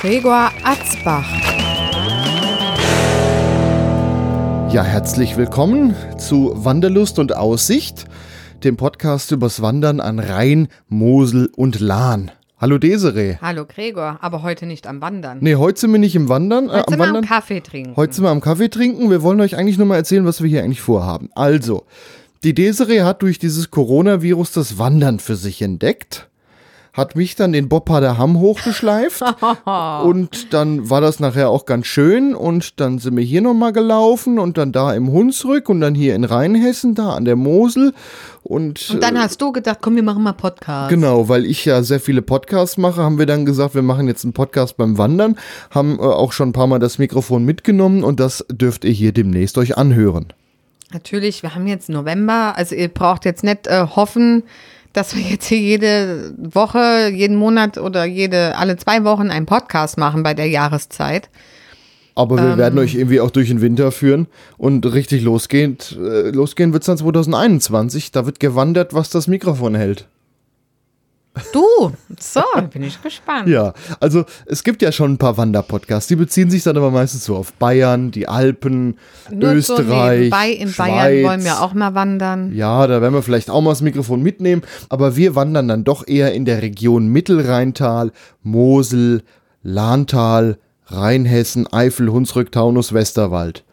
Gregor Atzbach. Ja, herzlich willkommen zu Wanderlust und Aussicht, dem Podcast übers Wandern an Rhein, Mosel und Lahn. Hallo Desiree. Hallo Gregor, aber heute nicht am Wandern. Nee, heute sind wir nicht im Wandern, äh, heute am sind wir Wandern. am Kaffee trinken. Heute sind wir am Kaffee trinken. Wir wollen euch eigentlich nur mal erzählen, was wir hier eigentlich vorhaben. Also, die Desiree hat durch dieses Coronavirus das Wandern für sich entdeckt, hat mich dann den Bobharder Hamm hochgeschleift. Und dann war das nachher auch ganz schön. Und dann sind wir hier nochmal gelaufen und dann da im Hunsrück und dann hier in Rheinhessen, da an der Mosel. Und, Und dann hast du gedacht, komm, wir machen mal Podcast. Genau, weil ich ja sehr viele Podcasts mache, haben wir dann gesagt, wir machen jetzt einen Podcast beim Wandern, haben äh, auch schon ein paar Mal das Mikrofon mitgenommen und das dürft ihr hier demnächst euch anhören. Natürlich, wir haben jetzt November, also ihr braucht jetzt nicht äh, hoffen, dass wir jetzt hier jede Woche, jeden Monat oder jede alle zwei Wochen einen Podcast machen bei der Jahreszeit. Aber wir werden euch irgendwie auch durch den Winter führen und richtig losgehend, äh, losgehen wird es dann 2021. Da wird gewandert, was das Mikrofon hält. Du, so, bin ich gespannt. Ja, also es gibt ja schon ein paar Wanderpodcasts, die beziehen sich dann aber meistens so auf Bayern, die Alpen, Nur so Österreich, nebenbei in Schweiz. Bayern wollen wir auch mal wandern. Ja, da werden wir vielleicht auch mal das Mikrofon mitnehmen, aber wir wandern dann doch eher in der Region Mittelrheintal, Mosel, Lahntal, Rheinhessen, Eifel, Hunsrück, Taunus, Westerwald.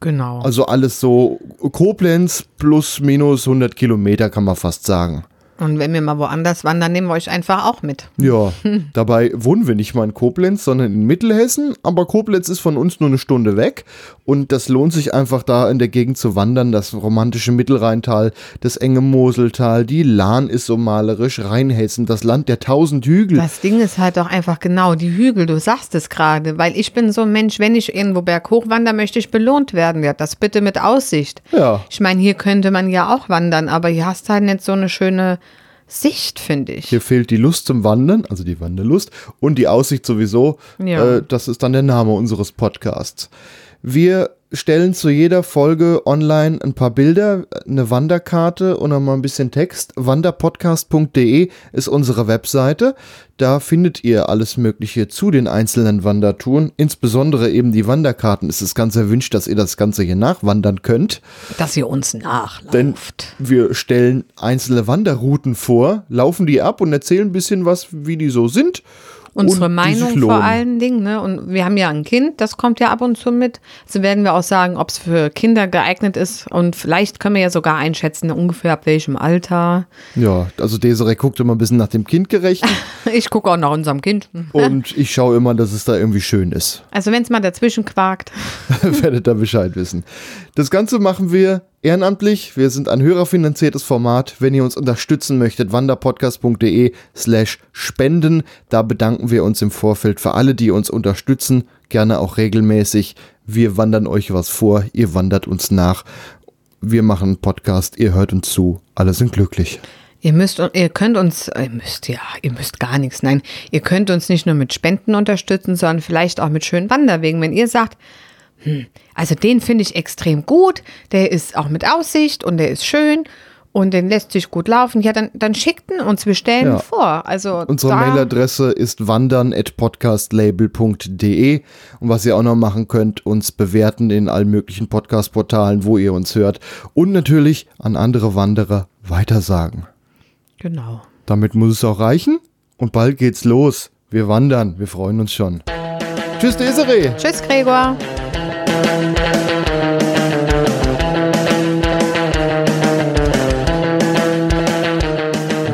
Genau. Also alles so Koblenz plus minus 100 Kilometer kann man fast sagen. Und wenn wir mal woanders wandern, nehmen wir euch einfach auch mit. Ja, dabei wohnen wir nicht mal in Koblenz, sondern in Mittelhessen. Aber Koblenz ist von uns nur eine Stunde weg. Und das lohnt sich einfach da in der Gegend zu wandern. Das romantische Mittelrheintal, das enge Moseltal, die Lahn ist so malerisch, Rheinhessen, das Land der tausend Hügel. Das Ding ist halt auch einfach genau die Hügel, du sagst es gerade, weil ich bin so ein Mensch, wenn ich irgendwo berghoch wandere, möchte ich belohnt werden. Ja, das bitte mit Aussicht. Ja. Ich meine, hier könnte man ja auch wandern, aber hier hast halt nicht so eine schöne Sicht, finde ich. Hier fehlt die Lust zum Wandern, also die Wanderlust und die Aussicht sowieso. Ja. Äh, das ist dann der Name unseres Podcasts. Wir stellen zu jeder Folge online ein paar Bilder, eine Wanderkarte und nochmal ein bisschen Text. Wanderpodcast.de ist unsere Webseite. Da findet ihr alles Mögliche zu den einzelnen Wandertouren. Insbesondere eben die Wanderkarten. Es ist ganz erwünscht, dass ihr das Ganze hier nachwandern könnt. Dass ihr uns nachlauft. Denn wir stellen einzelne Wanderrouten vor, laufen die ab und erzählen ein bisschen was, wie die so sind. Unsere und Meinung vor allen Dingen, ne? Und wir haben ja ein Kind, das kommt ja ab und zu mit. Also werden wir auch sagen, ob es für Kinder geeignet ist. Und vielleicht können wir ja sogar einschätzen, ungefähr ab welchem Alter. Ja, also Desiree guckt immer ein bisschen nach dem Kind gerechnet Ich gucke auch nach unserem Kind. und ich schaue immer, dass es da irgendwie schön ist. Also wenn es mal dazwischen quakt. Werdet da Bescheid wissen. Das Ganze machen wir ehrenamtlich. Wir sind ein hörerfinanziertes Format. Wenn ihr uns unterstützen möchtet, wanderpodcast.de slash spenden. Da bedanken wir uns im Vorfeld für alle, die uns unterstützen. Gerne auch regelmäßig. Wir wandern euch was vor, ihr wandert uns nach. Wir machen einen Podcast, ihr hört uns zu. Alle sind glücklich. Ihr müsst, ihr könnt uns, ihr müsst ja, ihr müsst gar nichts, nein, ihr könnt uns nicht nur mit Spenden unterstützen, sondern vielleicht auch mit schönen Wanderwegen. Wenn ihr sagt, hm, also den finde ich extrem gut, der ist auch mit Aussicht und der ist schön und den lässt sich gut laufen, ja, dann, dann schickt ihn uns, wir stellen Ja. ihn vor. Also Unsere Mailadresse ist wandern.podcastlabel.de und was ihr auch noch machen könnt, uns bewerten in allen möglichen Podcast-Portalen, wo ihr uns hört und natürlich an andere Wanderer weitersagen. Genau. Damit muss es auch reichen und bald geht's los. Wir wandern, wir freuen uns schon. Tschüss, Desiree! Tschüss, Gregor.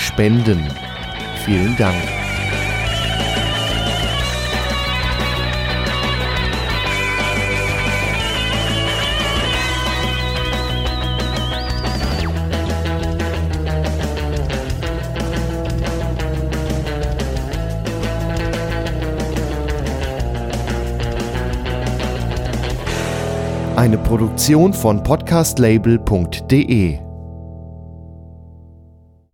spenden. Vielen Dank. Eine Produktion von podcastlabel.de